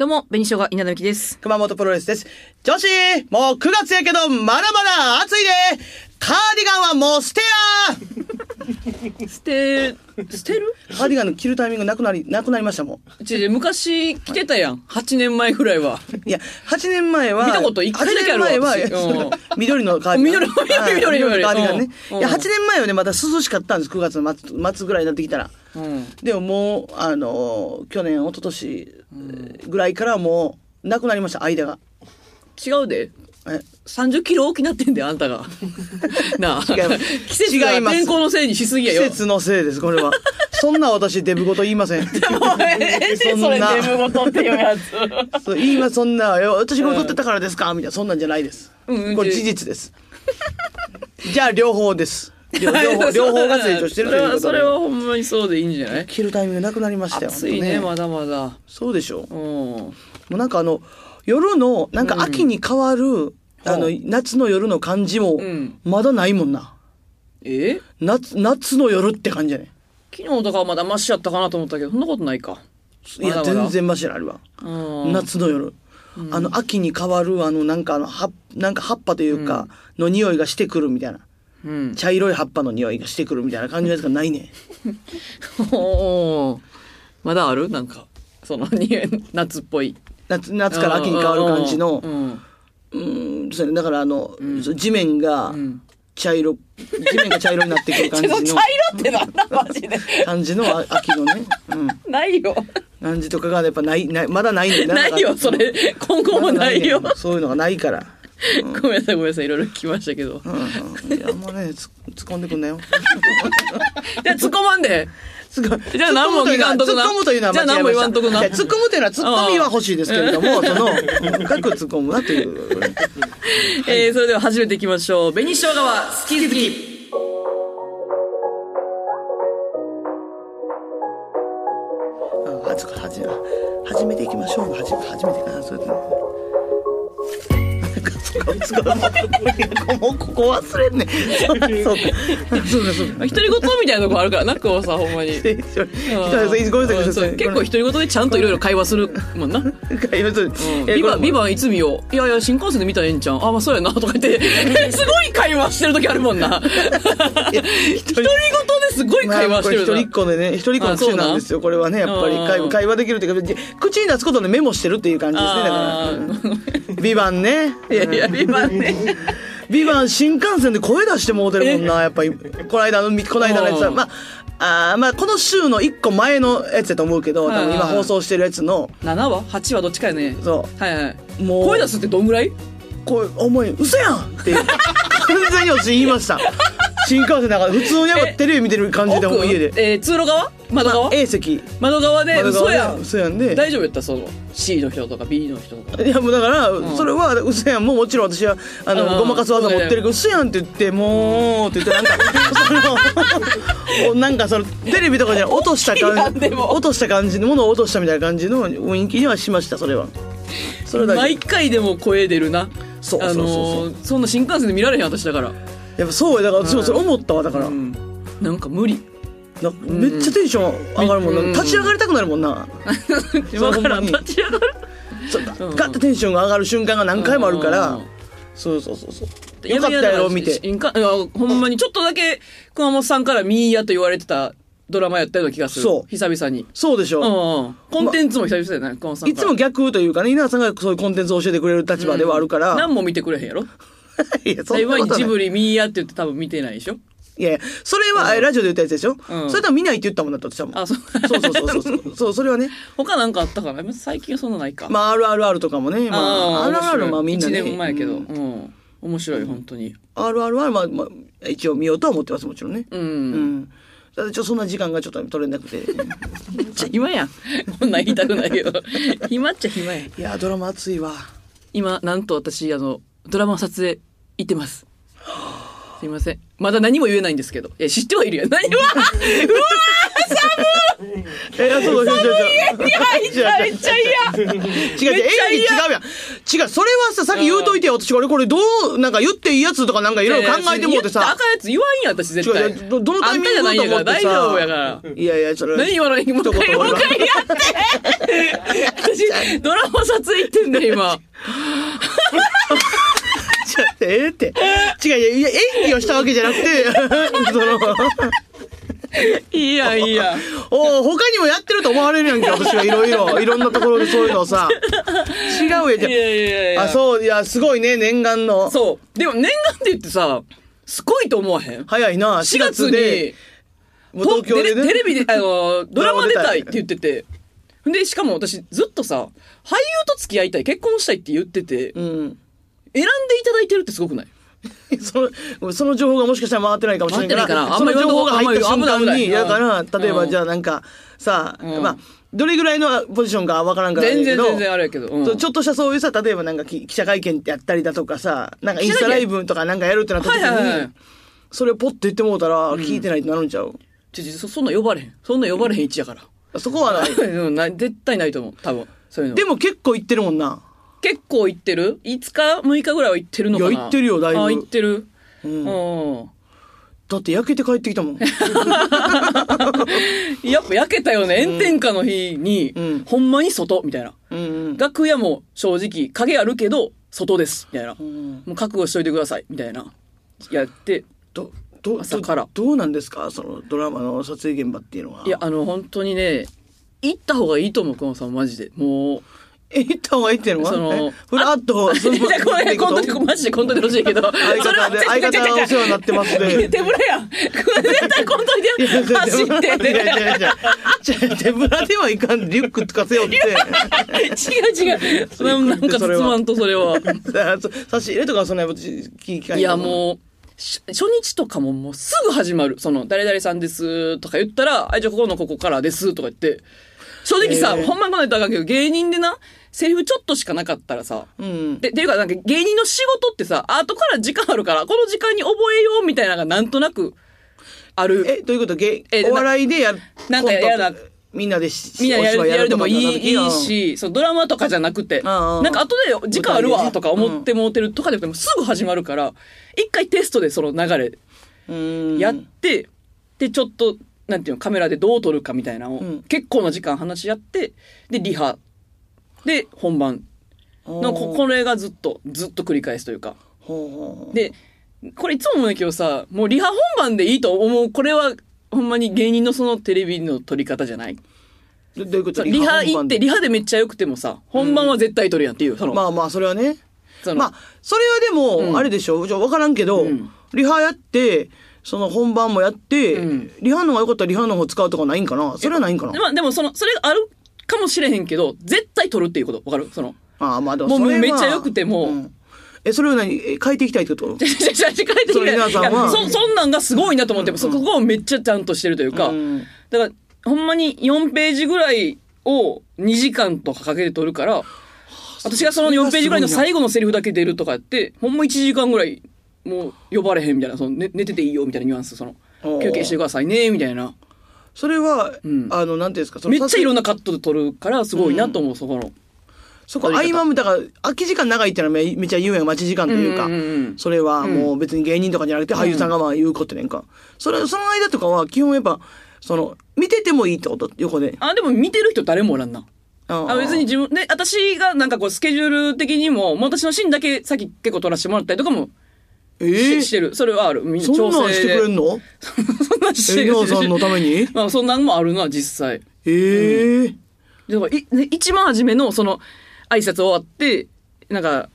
どうも、紅しょうが稲田美希です。熊本プロレスです。女子もう9月やけど、まだまだ暑いでカーディガンはもう捨てや 捨て、捨てる？カーディガンの着るタイミングなくなり、なくなりましたもちょ昔着てたやん。8年前ぐらいは。ん。いや、8年前は、見たこと一回だけあるわ8年前は緑のカーディガン。緑緑はい緑緑のカーディガンね。うんいや、8年前はね、まだ涼しかったんです。9月の末末ぐらいになってきたら。うん。でももう、あの、去年、一昨年ぐらいからはもう、なくなりました、間が。違うで。え30キロ大きなってんで、あんたが。なあ。違います季節が天候のせいにしすぎやよ。季節のせいです、これは。そんな私、デブごと言いません。そんなそれデブごとっていうやつ。そう言いますそんな、え私が太ってたからですか？みたいな、そんなんじゃないです。うんこれ事実です。じゃあ、両方です。両 両方、両方が成長してるということで。それはそれはほんまにそうでいいんじゃない？着るタイミングなくなりましたよ。暑いね、まだまだ。そうでしょう。うん。もうなんかあの、夜の、なんか秋に変わる、あの、夏の夜の感じもうん、まだないもんな。え？夏、夏の夜って感じじゃね。昨日とかはまだマシやったかなと思ったけど、そんなことないか。いや、全然マシなあるわ。うん。夏の夜。あの、秋に変わる、あの、なんかあの、は、なんか葉っぱというか、の匂いがしてくるみたいな。うん。茶色い葉っぱの匂いがしてくるみたいな感じのやつがないね。まだある？なんか、その、に夏っぽい。夏、夏から秋に変わる感じのう、ん。うーん、そうね。だからあの、地面がん茶色、地面が茶色になってくる感じの、ってなんだマジで。感じのあ秋のね、うん。ないよ。感じとかがやっぱない、ない、まだないんだないよ、それ。今後もないよ。そういうのがないから。ごめんなさい、ごめんなさい。いろいろ聞きましたけど。うんうん。いや、もうね、つ突っ込んでくんなよ。じゃあ、突っ込まんで。突っ込むじゃあ何も聞かんとくな突っ込むというのはじゃあ何も言わんとくな突っ込むというのは突っ込みは欲しいですけれども、その、深く突っ込むなという。えー、それでは始めていきましょう。紅生姜は好き好き。あはじはじ始めていきましょう。はじ始めてかな、それで。そうか、そうか、もうここ忘れんねん。そうか、そうか、そう。独り言みたいなとこあるからな、こうさ、ほんまに。えちょごめんなさい、そう結構独り言でちゃんといろいろ会話するもんな。今ちょっとえビバ、ビバンいつ見よういやいや、新幹線で見たらええんちゃん。あ、まあそうやな、とか言って、すごい会話してる時あるもんな。独り言ですごい会話してる一人っ子でね、一人っ子の癖なんですよ。これはね、やっぱり会話会話できるっていうか、口に出すことでメモしてるっていう感じですね、だから。ビバンね。いやいや、ビバンね。ビバン新幹線で声出してもうてるもんな、やっぱり。この間の、この間のやつは、うんまあ、あーまあ、この週の一個前のやつだと思うけど、多分今放送してるやつの、7話 ?8 話どっちかやね。そはいはい。う、もう、声出すってどんぐらい？こう、思い、嘘やんって、完全に私言いました。新幹線だから普通にやっぱテレビ見てる感じでもう家で。えー、通路側？窓側？A 席。窓側で、窓側で嘘やん。嘘やんで。大丈夫やったその C の人とか B の人とか。いやもうだから、それは嘘やんもうもちろん私はあの、うんごまかす技持ってるけど嘘やんって言ってもうって言ってなんか そのなんかそのテレビとかじゃ落とした感じでも落とした感じのものを落としたみたいな感じの雰囲気にはしましたそれはそれだけ毎回でも声出るな。そうそうそうそうあのーそんな新幹線で見られへん私だから。やっぱそうやだから私もそれ思ったわだから、うん。なんか無理。なめっちゃテンション上がるもんな、うん。立ち上がりたくなるもんな、今からほん立ち上がる。そうガッとテンションが上がる瞬間が何回もあるから、うん。そうそうそうそうよかったやろ見て。いやほんまにちょっとだけ熊本さんからミーヤと言われてたドラマやったような気がする。そう。久々に。そうでしょ、うんうん。コンテンツも久々だよね、熊本さんから。いつも逆というかね、稲田さんがそういうコンテンツを教えてくれる立場ではあるから。何も見てくれへんやろ。いや、そんな今ことない。ジブリミーヤって言って多分見てないでしょいやいやそれは、えラジオで言ったやつでしょ、うんそれとは見ないって言ったもんだった私はもん。あ、そう。そうそうそうそう そう。それはね。他なんかあったかな？最近はそんなないか。まあ、RRR とかもね。まあ、RRR まあみんなね。1年前やけど。ううんん。面白い、本当に。RRR はまあ、まあ、一応見ようとは思ってます、もちろんね。う。うんん。ただちょっとそんな時間がちょっと取れなくて。め っちゃ暇やん。こんなん言いたくないけど。暇っちゃ暇やん。いや、ドラマ熱いわ。今、なんと私、あの、ドラマの撮影行ってます。すいません。まだ何も言えないんですけど。え、知ってはいるよ。何？う わうわー寒いえ、そうそうそうそう。いや、めっちゃめっちゃ嫌。違う違う、めっちゃ演技違嫌うやん。違う、それはさ、さっき言うといてよ。私これ、これどう、なんか言っていいやつとかなんかいろいろ考えてもうてさ言ったらあ。かんやつ言わんやん、私絶対。違う違うどどのタイミングあんたじゃないんやから、大だと思ってさ丈夫やから。いやいや、それ。何今のもう一回、もう一回やって私、ドラマ撮影行ってんだよ、今。ええって。違う、いや演技をしたわけじゃなくて、その、いいやん、いいやん。お他にもやってると思われるやんけ、私がいろいろ、いろんなところでそういうのをさ。違うやん、じゃいやいやいやあ。あ、そう、いや、すごいね、念願の。そう。でも念願って言ってさ、すごいと思わへん？早いな、4月に、もう東京でね。テレビで、あの、ドラマ出たいって言ってて。で、しかも私ずっとさ、俳優と付き合いたい、結婚したいって言ってて、うん。選んでいただいてるってすごくない？その、その情報がもしかしたら回ってないかもしれないから、その情報が入った瞬間に、だから、例えばうんじゃあなんか、さ、うんまあ、どれぐらいのポジションかわからんから全然全然あれやけど。うんちょっとしたそういうさ、例えばなんかき記者会見やったりだとかさ、なんかインスタライブとかなんかやるってなった時はいはいはいに、それをポッと言ってもうたら、聞いてないってなるんちゃう？ちょちょそそんな呼ばれへん。そんな呼ばれへん位置やから。そこは ない。絶対ないと思う。多分。そういうの。でも結構言ってるもんな。結構行ってる ?5 日 ?6 日ぐらいは行ってるのかな？いや行ってるよだいぶあ、行ってる。う。うんん。だって焼けて帰ってきたもん。やっぱ焼けたよね。炎天下の日に、うんほんまに外、みたいな。うんうん。楽屋も正直、影あるけど、外です、みたいな。んもう覚悟しといてください、みたいな。やって、ど、ど、朝からどどうなんですか？そのドラマの撮影現場っていうのは。いや、あの、本当にね、行った方がいいと思う、久野さん、マジで。もう、え、行った方がいいっていうのは？そのえふらっと、じゃあこれ、本当に、マジで、本当にほしいけど。相方で、相方がお世話になってますね。手ぶらやん。絶対本当にいやいや走って手ぶらではいかん。リュックとか背負って。違う違う。なんか包まんと、それは。差し入れとかはそんな聞かいや、もう、し初日とかももうすぐ始まる。その、誰々さんですとか言ったら、あ、じゃあここのここからですとか言って。正直さ、えーほんまにこないとあかんけど、芸人でな、セリフちょっとしかなかったらさ、う。うん。で、っていうか、なんか芸人の仕事ってさ、後から時間あるから、この時間に覚えようみたいなのがなんとなくある。え、どういうこと？ゲえお笑いでやる。なんかやみんなでしみんなやるでもいいいいし、そうドラマとかじゃなくて、なんか後で時間あるわとか思ってもうてるとかでもすぐ始まるから、一回テストでその流れうん。やって、で、ちょっと、なんていうの、カメラでどう撮るかみたいなのを、うん結構な時間話し合って、で、リハ。で、本番。のここれがずっと、ずっと繰り返すというか。で、これいつも思うんだけどさ、もうリハ本番でいいと思う。これは、ほんまに芸人のそのテレビの撮り方じゃない？どどういうこと？リハ行って、リハでめっちゃ良くてもさ、本番は絶対撮るやんっていう、その、まあまあ、それはね。まあ、それはでも、うん。あれでしょ？じゃあ分からんけど、うん。リハやって、その本番もやって、うん。リハの方が良かったらリハの方使うとかないんかな？それはないんかな？まあでもその、それがあるかもしれへんけど、絶対撮るっていうこと。わかる？その、ああ、まあでももうめっちゃ良くても。ん。え、それを何？え変えていきたいってこと？じゃじゃじゃじゃ書い。てそれ皆さんは？いやそ、そんなんがすごいなと思って、そこをめっちゃちゃんとしてるというか、うんだから、ほんまに4ページぐらいを2時間とかかけて撮るから、私がその4ページぐらいの最後のセリフだけ出るとかやって、ほんま1時間ぐらい、もう呼ばれへんみたいな、その寝寝てていいよみたいなニュアンス、その、休憩してくださいね、みたいな。それは、んあの、なんていうんですか、そのめっちゃいろんな。なカットで撮るから、すごいなと思う、そこの。そこ、合間も、だから、空き時間長いってのはめめっちゃ言うやん、待ち時間というか。うんうんうんそれはもう別に芸人とかじゃなくて俳優さんがまあ言うことねんか。それ、その間とかは基本やっぱ、その、見ててもいいってこと横で。あ、でも見てる人誰もおらんな。ああ別に自分、ね、私がなんかこうスケジュール的にも、もう私のシーンだけさっき結構撮らせてもらったりとかもえし,、ー？してる。それはある。みんなそんなんしてくれんの？の そんなんしてえ、る。皆さんのために？まあそんなんもあるな、実際。ええだからいね一番初めのその挨拶終わって、なんか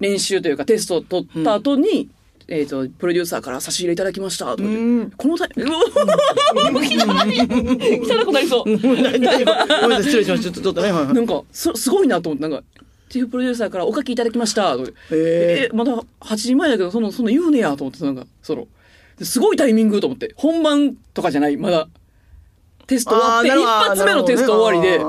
練習というかテストを取った後に、えっ、と、プロデューサーから差し入れいただきました。このタイミング、うわ 汚くなりそう。失礼しました。ちょっと、ちょっとね、はいはいなん。か、す、すごいなと思って、なん。か、チーフプロデューサーからお書きいただきました。え、まだ8時前だけど、その、その言うねや、と思って、なんか、その、ですごいタイミングと思って、本番とかじゃない、まだ、テスト終わって、一発目のテスト終わりで。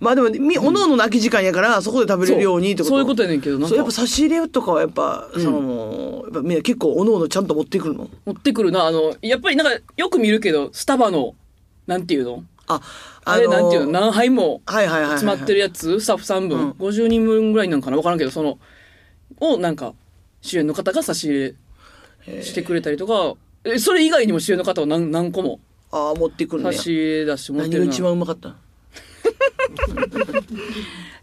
まあでも、み、おのおのの空き時間やから、そこで食べれるようにと。そうそういうことやねんけどなんか。そう、やっぱ差し入れとかはやっぱ、その、やっぱみんな結構おのおのちゃんと持ってくるの？持ってくるな、あの、やっぱりなんか、よく見るけど、スタバの、なんていうの？あ、あれなんていうの、何杯も。詰まってるやつ、スタッフさん分、うん。50人分ぐらいなんかなわからんけど、その、をなんか、主演の方が差し入れしてくれたりとか、えそれ以外にも主演の方は何何個もああ、持ってくるね差。し入れ出してもらってるな。何が一番うまかった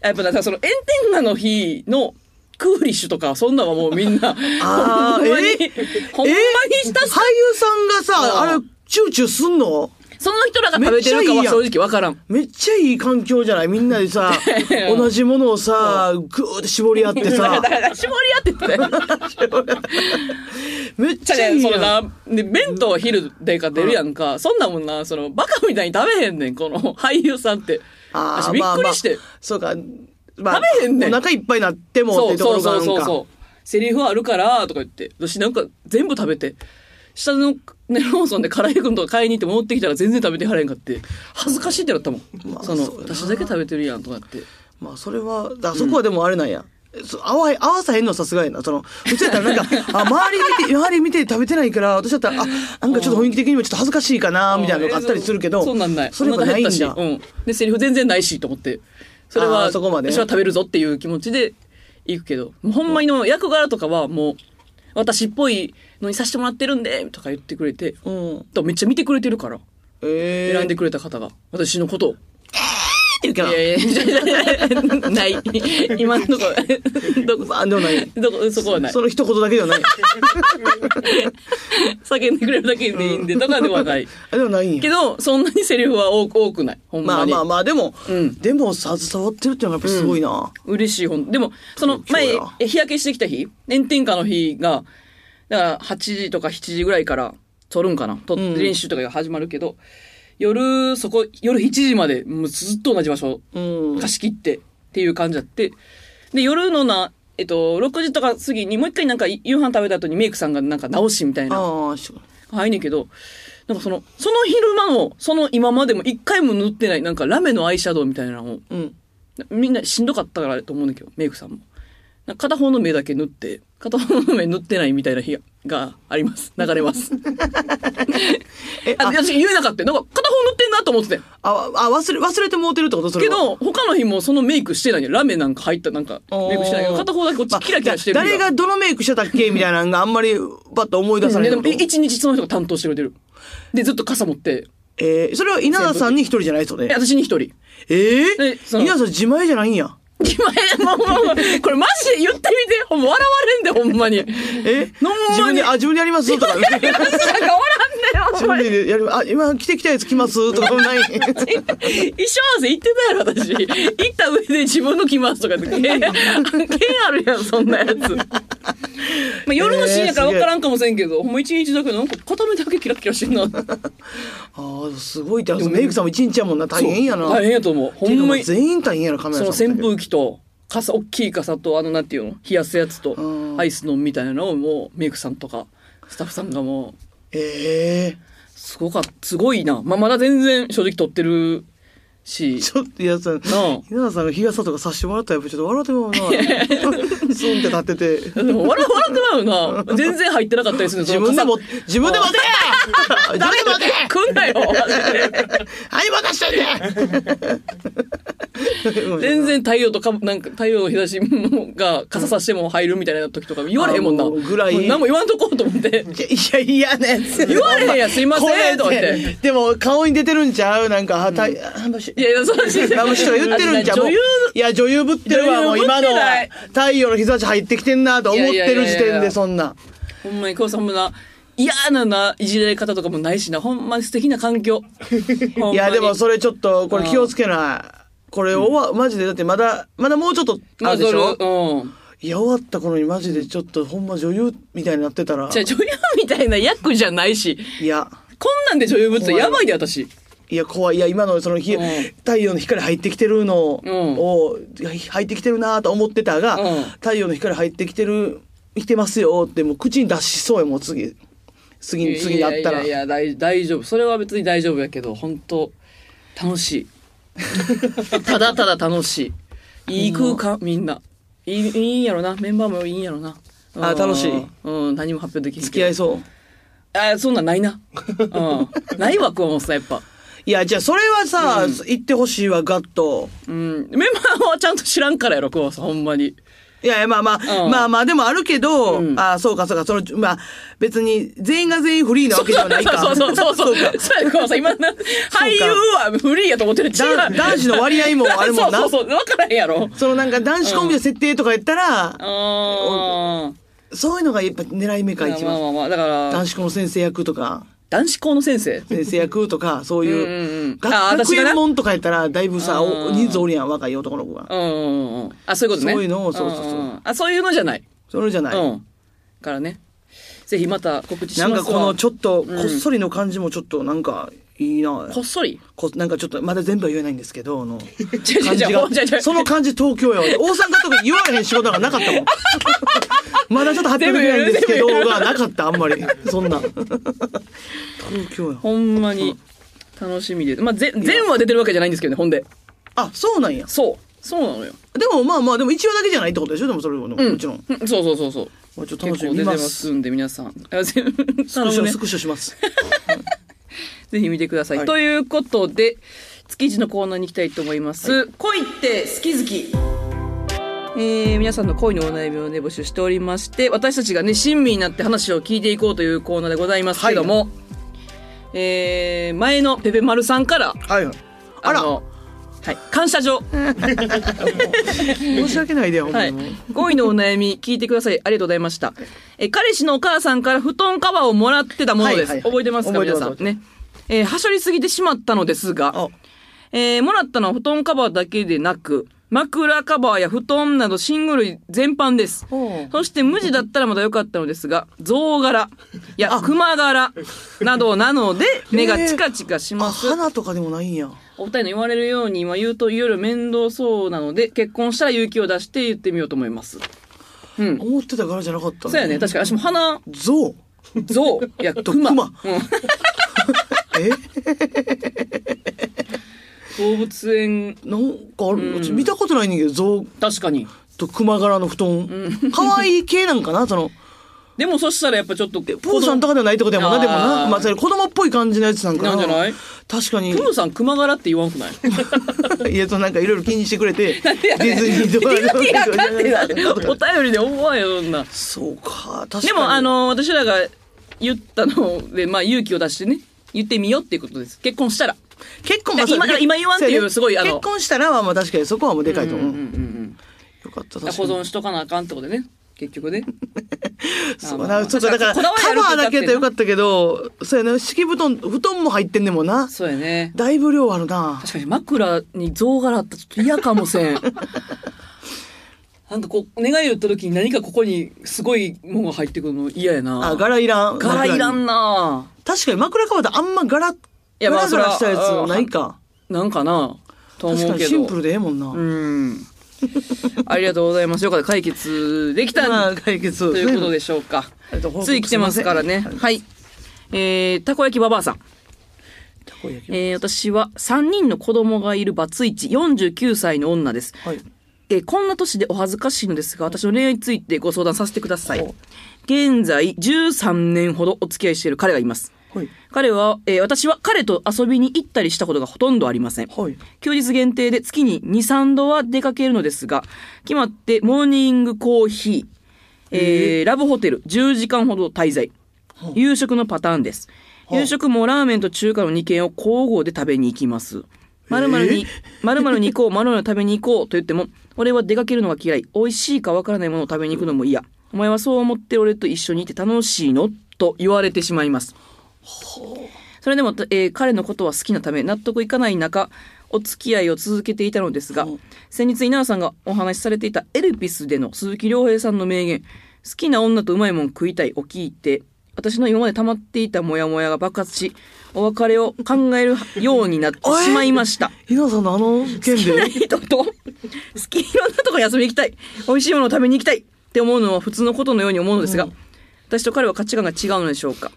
やっぱだからその炎天下の日のクーリッシュとか、そんなんはもうみんな、あーほんまにえ、ほんまにひたす俳優さんがさ、うんあれ、チューチューすんの？その人らが食べてるかは正直わからん。めっちゃいい環境じゃない？みんなでさ、同じものをさ、ぐーって絞り合って ださ絞り合ってて。めっちゃいいやん。そのな、で、弁当は昼でか出るやんか。そんなもんな、その、バカみたいに食べへんねん、この俳優さんって。あー私びっくりして。まあまあそうか。まあ、食べへんねんお腹いっぱいになってもっそうてとこそうろがあるんか。そうそうそう。セリフあるから、とか言って。私なんか全部食べて。下のね、ローソンで辛いくんとか買いに行って戻ってきたら全然食べてはれへんかって。恥ずかしいってなったもん。まあその、私だけ食べてるやん、とかって。まあ、それは、だそこはでもあれなんや。そ合わ合わさへんのさすがやな。その、普通やったらなんか、あ、周り見て、周り見て食べてないから、私だったら、あ、なんかちょっと雰囲気的にもちょっと恥ずかしいかな、みたいなのがあったりするけど、そんなんない。それがないんだ。うん。で、セリフ全然ないし、と思って。それあは、ーそこまで私は食べるぞっていう気持ちで行くけど、ほんまにの役柄とかはもう、私っぽいのにさせてもらってるんで、とか言ってくれて、うん。とめっちゃ見てくれてるから、ええ選んでくれた方が、私のことを。ってるけどい、やいや、ない。今のとこ、どこ、あ、でもない。どこ、そこはないそ。の一言だけではない。叫んでくれるだけでいいんで、とかではない。あでもないけど、そんなにセリフは多く多くない。ほんまに。まあまあまあ、でも、うんでも携わってるっていうのがやっぱりすごいな。嬉しい本。でも、その前日焼けしてきた日、炎天下の日が、だから8時とか7時ぐらいから撮るんかな。撮ってうん練習とかが始まるけど、夜、そこ、夜7時まで、もうずっと同じ場所うん。貸し切ってっていう感じだって。で、夜のな、えっと、6時とか過ぎにもう一回なんか夕飯食べた後にメイクさんがなんか直しみたいな、ああ、し入んねんけど、なんかその、その昼間の、その今までも一回も塗ってない、なんかラメのアイシャドウみたいなのを、うん。みんなしんどかったからと思うんだけど、メイクさんも。片方の目だけ塗って、片方の目塗ってないみたいな日があります。流れます。え、あ、あ、私言えなかった。なんか片方塗ってんなと思ってて。あ、あ忘れ、忘れてもうてるってこと？それは。けど、他の日もそのメイクしてないよ。ラメなんか入ったなんかメイクしてないけど、片方だけこっちキラキラしてる日まあ誰がどのメイクしてたっけみたいなのがあんまり パッと思い出されでもること。一日その人が担当してくれてる。で、ずっと傘持って、えー、それは稲田さんに一人じゃないですよえ、ね。私に一人。えー、でその稲田さん自前じゃないんや。今、もう、もう、これマジで言ってみて。ほんま笑われんで、ほんまに。え？ほんまに自分で、あ、自分でやります？とか。なんかおらんねん、ほ自んまに。分でやる、あ、今着てきたやつ着ます？とかもない。衣装合わせ行ってたやろ、私。行った上で自分の着ますとかって。剣剣あるやん、そんなやつ。まあ、夜の深夜から分からんかもしれんけど、ほんま一日だけなんか片目だけキラキラしてんな。ああ、すごいって。メイクさんも一日やもんな。大変やな。大変やと思う。ほんまに。そ全員大変やな、カメラのさんも。扇風機と、傘、大きい傘と、あの、なんていうの？冷やすやつとう、んアイスのみたいなのをもう、メイクさんとか、スタッフさんがもう、ええすごか、すごいな。まあ、まだ全然正直撮ってるし、ちょっと、いや、さ、なあ稲田さんが日傘とかさしてもらったらやっぱちょっと笑ってまうな。スンって立ってて。でも笑笑ってまうな。全然入ってなかったりする 自分でもも、自分で持て 自分で持て来んなよ。はい、渡しといて全然太陽とか、なんか太陽の日差しが傘さしても入るみたいな時とか言われへんもんな。ぐらい何も言わんとこうと思って。いや、嫌なやつ。言われへんやんすいませんとか言ってでも、顔に出てるんちゃう？なんか、はたい、あもしいやそうしあもしとか言ってるんちゃうもう女優いや、女優ぶってるわ、もう今の。太陽の日差し入ってきてんなと思ってる時点で、そんな。ほんまに、こうさんもな、嫌なな、いじられ方とかもないしな、ほんまに素敵な環境。いや、でもそれちょっと、これ気をつけない。これ終わ、マジで、だってまだ、まだもうちょっと、あるでしょ？うん。いや、終わった頃にマジでちょっと、ほんま女優みたいになってたらじゃ、あ女優みたいな役じゃないし、いや、こんなんで女優ぶってやばいで、私。いや、怖い。いや、今のその日、うん。太陽の光入ってきてるのうん。を、入ってきてるなと思ってたが、うん。太陽の光入ってきてる、来てますよって、もう口に出しそうやもん、次。次に、次に会ったら。いやいやいや大大丈夫。それは別に大丈夫やけど本当楽しい。ただただ楽しい。いい空間みんな。いいいいんやろな。メンバーもいいんやろな。あ楽しい。うん。何も発表できんけど。付き合いそう。あそんなんないな。うん。ないわ熊本さんやっぱいや、じゃあそれはさ、言ってほしいわ、ガッと。うん。メンバーはちゃんと知らんからやろ、久保さん、ほんまに。いやいや、まあまあ、うんまあまあ、でもあるけど、うんああ、そうかそうか、その、まあ、別に、全員が全員フリーなわけではないか。そうそうそうそう。そうかや、久保さん、今な、俳優はフリーやと思ってる。違う。だ男子の割合もあるもんな そうそうそう。わからへんやろ。そのなんか男子コンビの設定とかやったら、あそういうのがやっぱ狙い目あ。か一番。まあまあまあ、だから、男子校の先生役とか、男子校の先生先生役とか、そういう、学園門とかやったら、だいぶさ、おうん人数おるやん、若い男の子が。うんうんうん。あ、そういうことね。そういうのをそうそうそうんんあ、そういうのじゃない。それじゃない。うん。からね。ぜひまた告知しなんますわかこのちょっと、うんこっそりの感じもちょっとなんか、いいな。こっそり？こなんかちょっと、まだ全部は言えないんですけど、あの、じその感じ東京やわ。大阪とか言われへん仕事がなかったもん。まだちょっと発表できないんですけど、がなかった、あんまり。そんな。東京や。ほんまに楽しみで。まあ、ぜ全話出てるわけじゃないんですけどね、ほんで。あ、そうなんや。そう。そうなのよ。でもまあまあ、でも一話だけじゃないってことでしょでもそれも、もちろん。うんそうそうそうそう。まあちょっと結楽しみに出てますすんで、皆さん。スクショスクショします。ぜひ見てください。はいということで、築地のコーナーに行きたいと思います。恋って好き好き。えー皆さんの恋のお悩みをね、募集しておりまして、私たちがね、親身になって話を聞いていこうというコーナーでございますけども、えー前のペペマルさんから、はいはい。あら、の、はい、感謝状。申し訳ないでよ、はい。恋のお悩み聞いてください。ありがとうございました。え、彼氏のお母さんから布団カバーをもらってたものです。はいはいはい覚えてますか皆さん。ね。えーはしょりすぎてしまったのですが、あえーもらったのは布団カバーだけでなく、枕カバーや布団など寝具類全般です。そして無地だったらまだ良かったのですが、象柄や熊柄などなので 目がチカチカしあ、ます。花とかでもないんや。お二人の言われるように今言うといろいろ面倒そうなので、結婚したら勇気を出して言ってみようと思います。うん。思ってた柄じゃなかったそうやね。確かに私も花、象象、いや、と熊。熊うんえ動物園、なんかある、私見たことないねんけど、象確かに。と熊柄の布団。可愛い系なんかな？その、でもそしたらやっぱちょっと、プーさんとかではないってことやもんな、でもあな。ーまあ、それ子供っぽい感じのやつなんかな。なんじゃない？確かに。プーさん熊柄って言わんくない？いや、そのなんかいろいろ気にしてくれて、ディズニーとか。お便りで思わんよ、そんな。そうか、確かに。でも、あ、の、私らが言ったので、まあ勇気を出してね、言ってみようっていうことです。結婚したら。結婚いや今今言わんっていうすごいあの結婚したらは、まあ確かにそこはもうでかいと思う。うんうんうんよかった、うん。確かに。保存しとかなあかんってことでね。結局ね。そうまあまあな、そうか、だから、カバーだけやったらよかったけど、そうやな、敷布団、布団も入ってんねんもんな。そうやね。だいぶ量あるな。確かに枕に象柄あったらちょっと嫌かもせん。なんかこう、願いを言った時に何かここにすごいものが入ってくるの嫌やな。あ、柄いらん。柄いらんな確かに枕カバーってあんま柄、やまあ柄柄したやつないか。なんかなと思確かうけど。にシンプルでええもんな。うん。ありがとうございます。よかった。解決できたまあ解決。ということで。でしょうか。つい来てますからね。はい。えー、たこ焼きばばあさん。たこ焼きえー、私は3人の子供がいるバツイチ、49歳の女です。はい。えーこんな年でお恥ずかしいのですが、私の恋愛についてご相談させてください。現在、13年ほどお付き合いしている彼がいます。はい。彼は、えー私は彼と遊びに行ったりしたことがほとんどありません。はい。休日限定で月に2、3度は出かけるのですが、決まってモーニングコーヒー、えーラブホテル10時間ほど滞在。夕食のパターンです。はあ夕食もラーメンと中華の2軒を交互で食べに行きます。まるまるに、まるまるに行こう、まるまる食べに行こうと言っても、俺は出かけるのが嫌い。美味しいかわからないものを食べに行くのも嫌。お前はそう思って俺と一緒にいて楽しいの？と言われてしまいます。それでも、えー彼のことは好きなため納得いかない中、お付き合いを続けていたのですが、先日稲田さんがお話しされていたエルピスでの鈴木亮平さんの名言、好きな女とうまいもん食いたいを聞いて、私の今まで溜まっていたモヤモヤが爆発し、お別れを考えるようになってしまいました。稲さんのあの件で？人と、好きいろんなとこに遊びに行きたい。美味しいものを食べに行きたい。って思うのは普通のことのように思うのですが、私と彼は価値観が違うのでしょうか？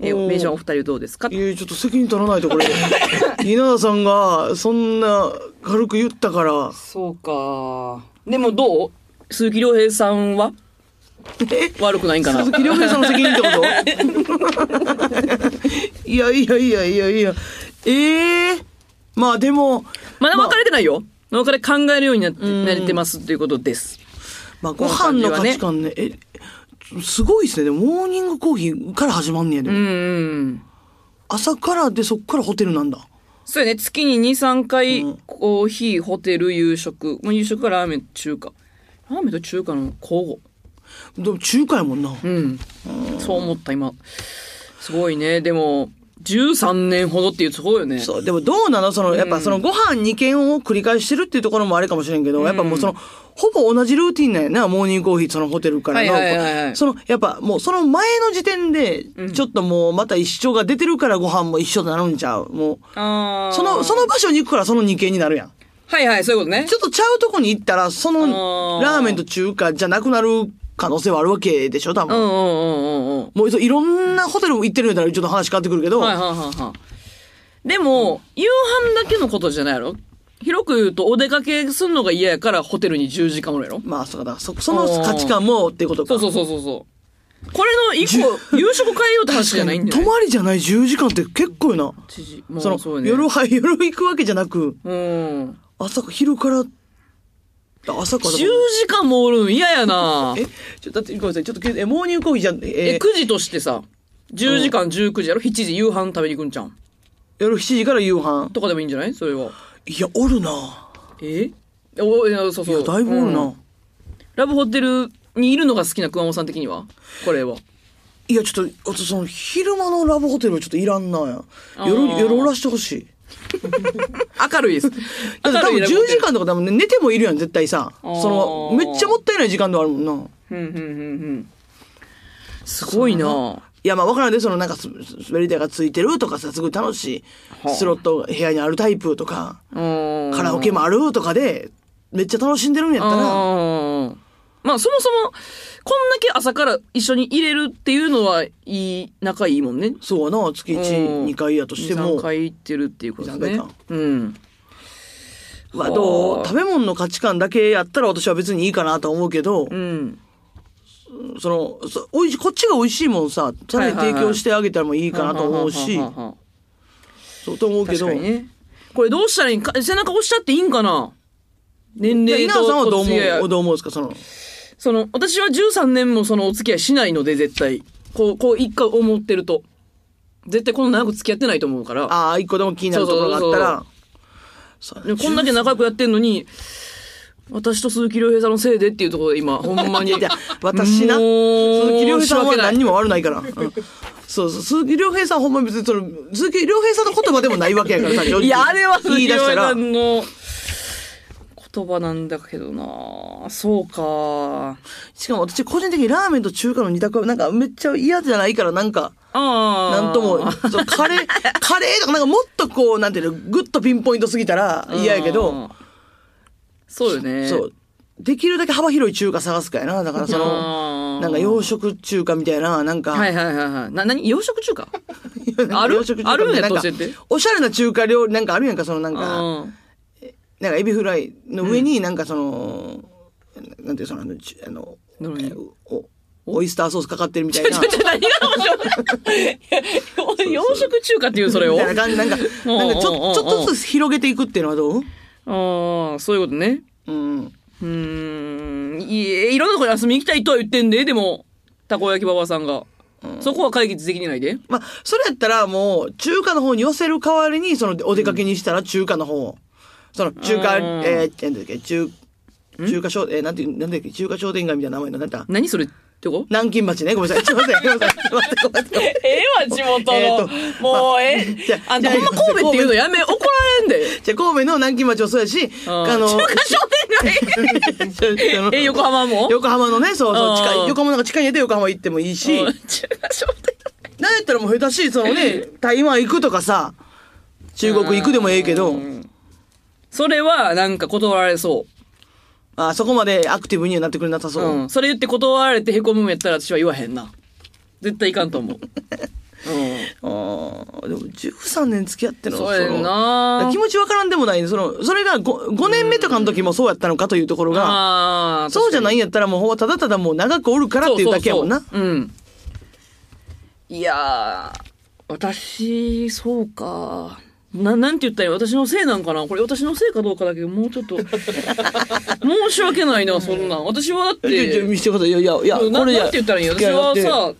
えー、おー名称お二人はどうですか？いや、ちょっと責任取らないとこれ。稲田さんがそんな軽く言ったから。そうか。でもどう？鈴木亮平さんは？悪くないんかな？鈴木亮平さんの責任ってこと？いやいやいやいやいや。ええまあでも、まだ別れてないよ。別れ考えるようになって、慣れてますっていうことです。まあご飯の価値観ね、え、すごいですね。でもモーニングコーヒーから始まんねやでも。うんうん。朝からでそっからホテルなんだ。そうやね。月に2、3回、うんコーヒー、ホテル、夕食。まあ、夕食はラーメン、中華。ラーメンと中華の交互。でも中華やもんな。うん。そう思った、今。すごいね。でも、13年ほどっていうすごいよね。そう、でもどうなの？その、やっぱそのご飯2軒を繰り返してるっていうところもあれかもしれんけど、やっぱもうその、ほぼ同じルーティンなんやな、モーニングコーヒー、そのホテルからの。はいはいはいはいその、やっぱもうその前の時点で、ちょっともうまた一緒が出てるからご飯も一緒になるんちゃう？もう、その、その場所に行くからその2軒になるやん。はいはい、そういうことねち。ょっとちゃうとこに行ったら、そのラーメンと中華じゃなくなる可能性はあるわけでしょ、多分。うんうんうんうんうん。もうそういろんなホテルも行ってるんやったらちょっと話変わってくるけど、はいはいはいはい。でも、夕飯だけのことじゃないやろ？広く言うと、お出かけすんのが嫌やから、ホテルに10時間おるやろまあそうかだ、そ、その価値観もってことか。そうそうそうそう。これの一個、夕食変えようって話じゃないんだよ、ね。泊まりじゃない10時間って結構よな。8時。まあそうね。夜は、夜行くわけじゃなく、うん。朝か、昼から、朝か10ら。時間もおるん嫌やな え、ちょ、だって、ごめんなさい、ちょっと、え、モーニングコーヒーじゃん、え、え9時としてさ、10時間19時やろ ?7 時夕飯食べに行くんちゃう？ん夜7時から夕飯。とかでもいいんじゃない？それは。いや、おるな。え？おいやそうそう。いや、だいぶおるな。うんラブホテルにいるのが好きな熊本さん的には？これは。いや、ちょっと、あとその、昼間のラブホテルはちょっといらんなや。夜、夜おらしてほしい。明るいです。多分10明るいラブホテル時間とか多分ね寝てもいるやん、絶対さ。その、めっちゃもったいない時間ではあるもんな。うん、うん、うん、うん。すごいないや、まあ、わからんで、その、なんかす、滑り台がついてるとかさ、すごい楽しい。スロットが部屋にあるタイプとか、ぁ。カラオケもあるとかで、めっちゃ楽しんでるんやったら、うん。まあ、そもそも、こんだけ朝から一緒に入れるっていうのは、いい、仲いいもんね。そうやな、月うん1、2回やとしても。3、回行ってるっていうことですね。うん。まあ、どう？食べ物の価値観だけやったら私は別にいいかなと思うけど、うん。その、そおいしい、こっちが美味しいもんさ、さらに提供してあげたらもいいかなと思うし。そうと思うけど、ね。これどうしたらいいんか、背中押しちゃっていいんかな？年齢と稲田さんはどう思う、どう思うんですか、その、その、私は13年もそのお付き合いしないので、絶対。こう、こう一回思ってると。絶対こんな長く付き合ってないと思うから。ああ、一個でも気になるところがあったら、そうこんだけ仲良くやってんのに、私と鈴木亮平さんのせいでっていうところで今、ほんまに。いや私な、鈴木亮平さんは何にも悪ないから。うんそうそう、鈴木亮平さんほんまに別にその、鈴木亮平さんの言葉でもないわけやからさ、いや、あれは鈴木亮平さ、んの言葉なんだけどなそうか。しかも私個人的にラーメンと中華の二択はなんかめっちゃ嫌じゃないからなんか、ああ。なんとも、カレー、カレーとかなんかもっとこう、なんていうの、グッとピンポイントすぎたら嫌やけど、うん。そうよね。そう。できるだけ幅広い中華探すかやな。だからその、のなんか洋食中華みたいな、なんか、はいはいはいはい。な、なに洋食中華？あ る洋食中華ある？んやなんか教えておしゃれな中華料理、なんかあるやんか、そのなんか、うん。なんかエビフライの上になんかその、なんていうそのあのちあのおオイスターソースかかってるみたいな。ちょ、何が面白い？洋食中華っていうそれを？みたいな感じなんか、なんかちうんうんうんうんょちょっとずつ広げていくっていうのはどう？ああ、そういうことね。うん。うーん。いえ、いろんなとこに遊びに行きたいとは言ってんで、でも、たこ焼きばばさんが。そこは解決できないで。まあ、それやったらもう、中華の方に寄せる代わりに、その、お出かけにしたら中華の方を。その、中華、うんえー、なんだっけ、中、中華商、えー、なんてなんだっけ、中華商店街みたいな名前の、なんだ何それってこ南京町ね？ごめんなさい。すいません。すいません。すいません。ごめんなさい。ええわ、地元のえーともう、えああんたほんま神戸って言うのやめ、怒られんで。じゃあ神戸の南京町もそうやし、あの、中華商店街 え、横浜も？横浜のね、そうそう、近うんい、横浜なんか近いんやで横浜行ってもいいし、うん中華商店街なんやったらもう下手しい、そのね、台湾行くとかさ、中国行くでもええけどう、んそれは、なんか断られそあそこまでアクティブにはなってくれなさう。そう。うん。それ言って断られて凹むんやったら私は言わへんな。絶対いかんと思う。うん。あーでも13年付き合ってのそうやんのな気持ちわからんでもないその、それが 5, 5年目とかの時もそうやったのかというところが、ああ、そうじゃないんやったらもうほんまただただもう長くおるからっていうだけやもんな。そうそうそううん。いやー、私、そうか。ななんて言ったらいい私のせいなんかな？これ私のせいかどうかだけどもうちょっと。申し訳ないなそんなん。私はだって。見せてください。いやいやいやなこれやなんて言ったらいいの私はさ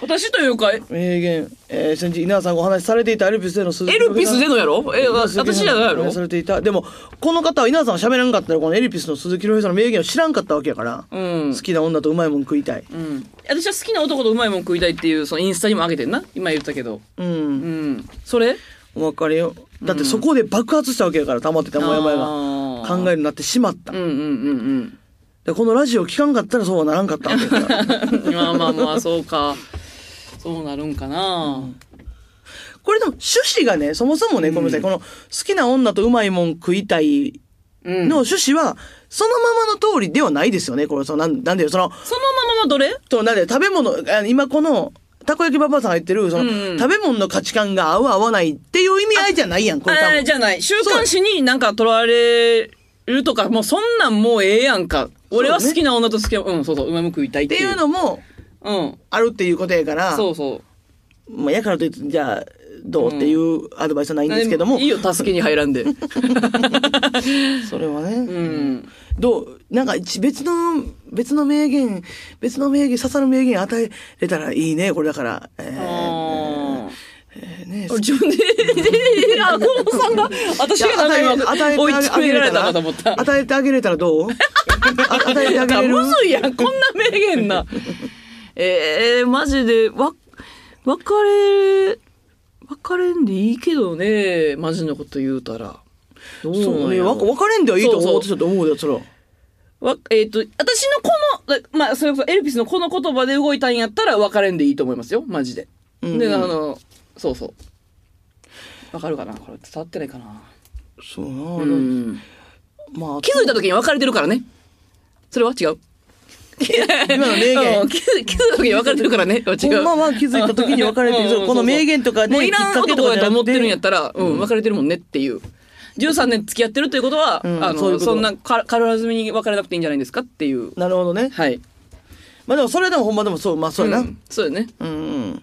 私というかエ名言、えー、先日稲田さんがお話しされていたエルピスでの鈴木ルピスでのやろ？えわ私じゃないやろ？れていた。でもこの方は稲田さんが喋らんかったらこのエルピスの鈴木亮平さんの名言を知らんかったわけやから、うん。好きな女とうまいもん食いたい。うん。私は好きな男とうまいもん食いたいっていうそのインスタにも上げてんな。今言ったけど。うん、うん。それ？お別れよ。だってそこで爆発したわけやから溜まってたもやもやが。考えるようになってしまった、うんうんうんでこのラジオ聞かんかったらそうはならんかったわけやから。う んまあまあまあそうか。そうなるんかな、これでも趣旨がねそもそもねごめんなさい、この好きな女とうまいもん食いたいうん。の趣旨はそのままの通りではないですよね。これそのなんなんでそのそのままどれ？となんで食べ物あ今このたこ焼きババアさんが言ってるその、うんうん。食べ物の価値観が合う合わないっていう意味合いじゃないやんこれ多あ分。じゃない。週刊誌になんか取られるとかもうそんなんもうええやんか。俺は好きな女と好きなう。んそうそう。うまいもん食いたいっいう。ってていうのもうん。あるっていうことやからそうそう。まあ、やからといってじゃあどうっていうアドバイスはないんですけども、いいよ助けに入らんで。それはね、うん。どうなんか一別の別の名言別の名言刺さる名言与えれたらいいねこれだから、えーえーね俺自分であ河本さんが私がなんか今追い詰められたかと思った与えてあげれたらどうあ与えてあげれる？むずいやんこんな名言な。えー、マジでわ別れ別れんでいいけどねマジのこと言うたら。どうなんやろ。そうねわ分かれんではいいと思うそう私だと思うよそれは。わえっ、と、私のこの、だまあ、それこそエルピスのこの言葉で動いたんやったら別れんでいいと思いますよ、マジで。うんうん。で、あの、そうそう。わかるかな？これ伝わってないかな？そうな、うん。まあ気づいた時に別れてるからね。それは違う今の名言うん気づいた時に別れてるからね。違う。ほんまは気づいた時に別れてるこの名言とかねもういらん男やと思ってるんやったら、うん、別れてるもんねっていう。13年付き合ってるということは、うんあの、そうそんなか軽はずみに別れなくていいんじゃないですかっていう。なるほどねはい。まあでもそれでもほんまでもそうまあそうやな、んそうよね。うんうん。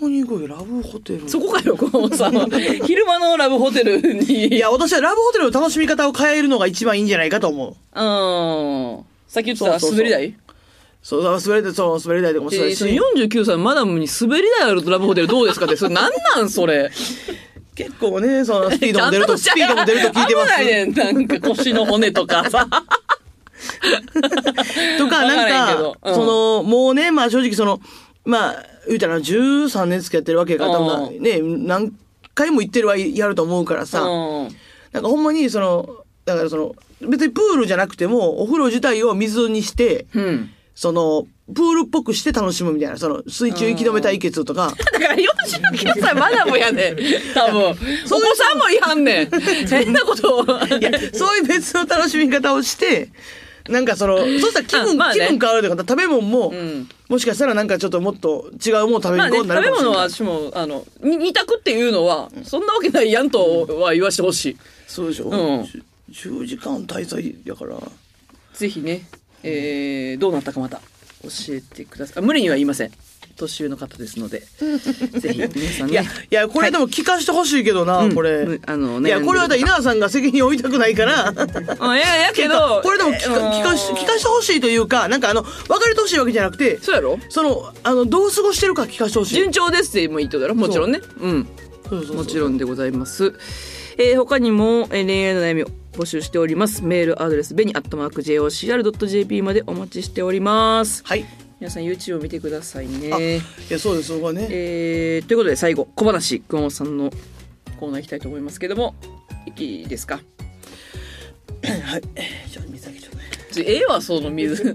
モーニングラブホテル。そこかよ、このさ、昼間のラブホテルに。いや、私はラブホテルの楽しみ方を変えるのが一番いいんじゃないかと思う。うん。さっき言ってたそうそうそう滑り台？そう、滑り台、そう、滑り台とかもそうだえーそのし。49歳のマダムに滑り台あるとラブホテルどうですかって、それなんなんそれ？結構ね、そのスピードも出ると、ちゃんスピードも出ると聞いてます。危ないねん、なんか腰の骨とかさ。とか、わからなんんけど、うんその、もうね、まあ正直その、まあ、言うたら13年付き合ってるわけやから、多分ね、何回も行ってるはやると思うからさ、うん。なんかほんまにその、だからその、別にプールじゃなくても、お風呂自体を水にして、うん。その、プールっぽくして楽しむみたいな、その、水中息止め対決とか、だから49歳マダムやねん。多分。お子さんもいはんねん。変なことを。いや、そういう別の楽しみ方をして、なんかその、そしたら気分、あまあね気分変わるというか、食べ物も、んもしかしたらなんかちょっともっと違うもの食べに行こうにな食べるかもしれない。物は私も、あの、に二択っていうのは、そんなわけないやんとは言わしてほしい。そうでしょ、うん10時間滞在やから。ぜひね、えー、どうなったかまた教えてください。あ無理には言いません。年上の方ですので、ぜひ皆さんね。いや、いや、これでも聞かしてほしいけどな、うんこれ。うんあのねいや、これはだ稲田さんが責任を負いたくないから。あいやいや けど、これでも聞か聞かし聞かしてほしいというか、なんかあの、別れてほしいわけじゃなくて、そうやろ？その、あの、どう過ごしてるか聞かしてほしい。順調ですでもいいとだろ？もちろんね。うん。もちろんでございます。えー他にも、えー恋愛の悩みを募集しております。メールアドレス、ベニアットマーク JOCR.jp までお待ちしております。はい。皆さん YouTube を見てくださいあ、いね。や、そうです、そこはね。えーということで最後、小話、熊本さんのコーナー行きたいと思いますけども、いいですか？はい。じゃあ、水あげちゃうね。ちょええわ、その水。水で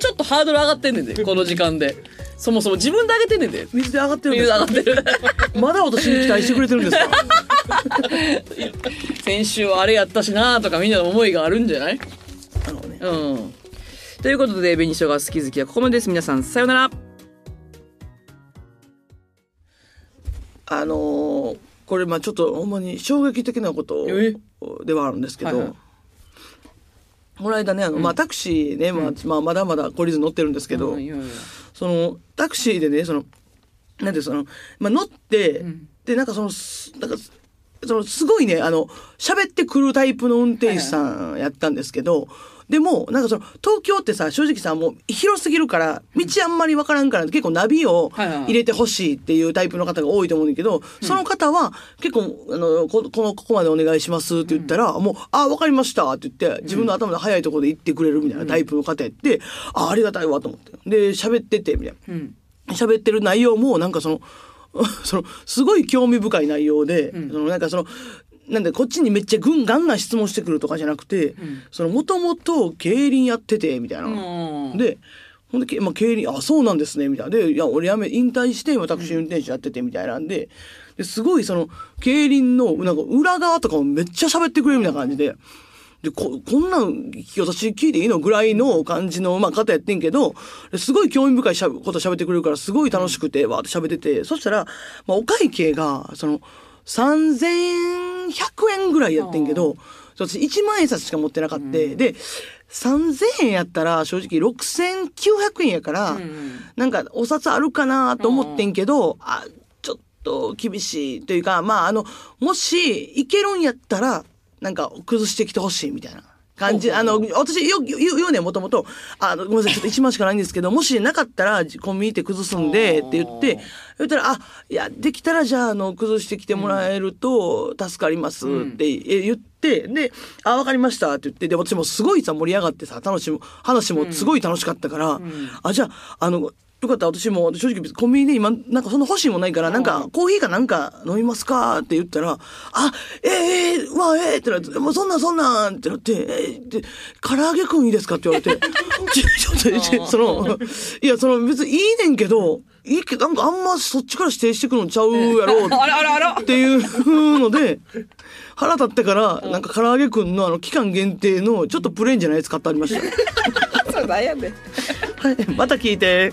ちょっとハードル上がってんねんで、この時間で。そもそも自分で上げてんねんで。水で上がってるんで水すか？上がってる。まだ私に期待してくれてるんですか？先週はあれやったしなとかみんなの思いがあるんじゃない？あのね。うん。ということで、紅しょうが好き好きはここまでです。皆さん、さようなら。あのーこれ、まあちょっとほんまに衝撃的なことえ？ではあるんですけど、はいはいこの間ね、あの、まあタクシーね、まあ、まあまだまだ懲りず乗ってるんですけど、その、タクシーでね、その、なんてその、まあ乗って、ん。で、でなんかそのすなんかそのすごいねあの喋ってくるタイプの運転手さんやったんですけど、でもなんかその東京ってさ正直さもう広すぎるから道あんまりわからんから結構ナビを入れてほしいっていうタイプの方が多いと思うんだけど、その方は結構あのここのここまでお願いしますって言ったら、もう「あわかりました」って言って自分の頭の速いところで行ってくれるみたいなタイプの方やって、あありがたいわと思って。で喋っててみたいな。うん。喋ってる内容もなんかその そのすごい興味深い内容で、そのなんかそのなんでこっちにめっちゃぐんガンガン質問してくるとかじゃなくて、そのもともと競輪やっててみたいな、うん。でほんで、けまあ、競輪あそうなんですねみたいな。でいや俺やめ引退して私運転手やっててみたいなんで。ですごいその競輪のなんか裏側とかもめっちゃ喋ってくれるみたいな感じで。で、こ、こんなん、私聞いていいのぐらいの感じの、まあ、方やってんけど、すごい興味深いしゃべこと喋ってくれるから、すごい楽しくて、わーって喋ってて、そしたら、まあ、お会計が、その、3100円ぐらいやってんけど、私1万円札しか持ってなかった。で、3000円やったら、正直6900円やから、んなんか、お札あるかなと思ってんけど、あ、ちょっと厳しいというか、まあ、あの、もし、いけるんやったら、なんか、崩してきてほしいみたいな。感じ、あの、私、よ、言うねん、もともと、あの、ごめんなさい、ちょっと1万しかないんですけど、もしなかったら、コンビニで崩すんで、って言って、言ったら、あ、いや、できたら、じゃあ、あの、崩してきてもらえると、助かります、ってえ言って、で、あ、わかりました、って言って、で、私もすごいさ、盛り上がってさ、楽しむ、話もすごい楽しかったから、あ、じゃあ、あの、よかった、私も正直コンビニで今、なんかそんな欲しいもんないから、なんかコーヒーかなんか飲みますかって言ったら、あ、ええー、わ、ええってなって、もうそんなんそんなんってなって、えー、で、唐揚げくんいいですかって言われて、ちょっと、その、いや、その別にいいねんけど、いいけど、なんかあんまそっちから指定してくるのちゃうやろうあらあらあらっていうので、腹立ってから、なんか唐揚げくんのあの期間限定のちょっとプレーンじゃないやつ買ってありました。そうなんやねん。はい、また聞いて。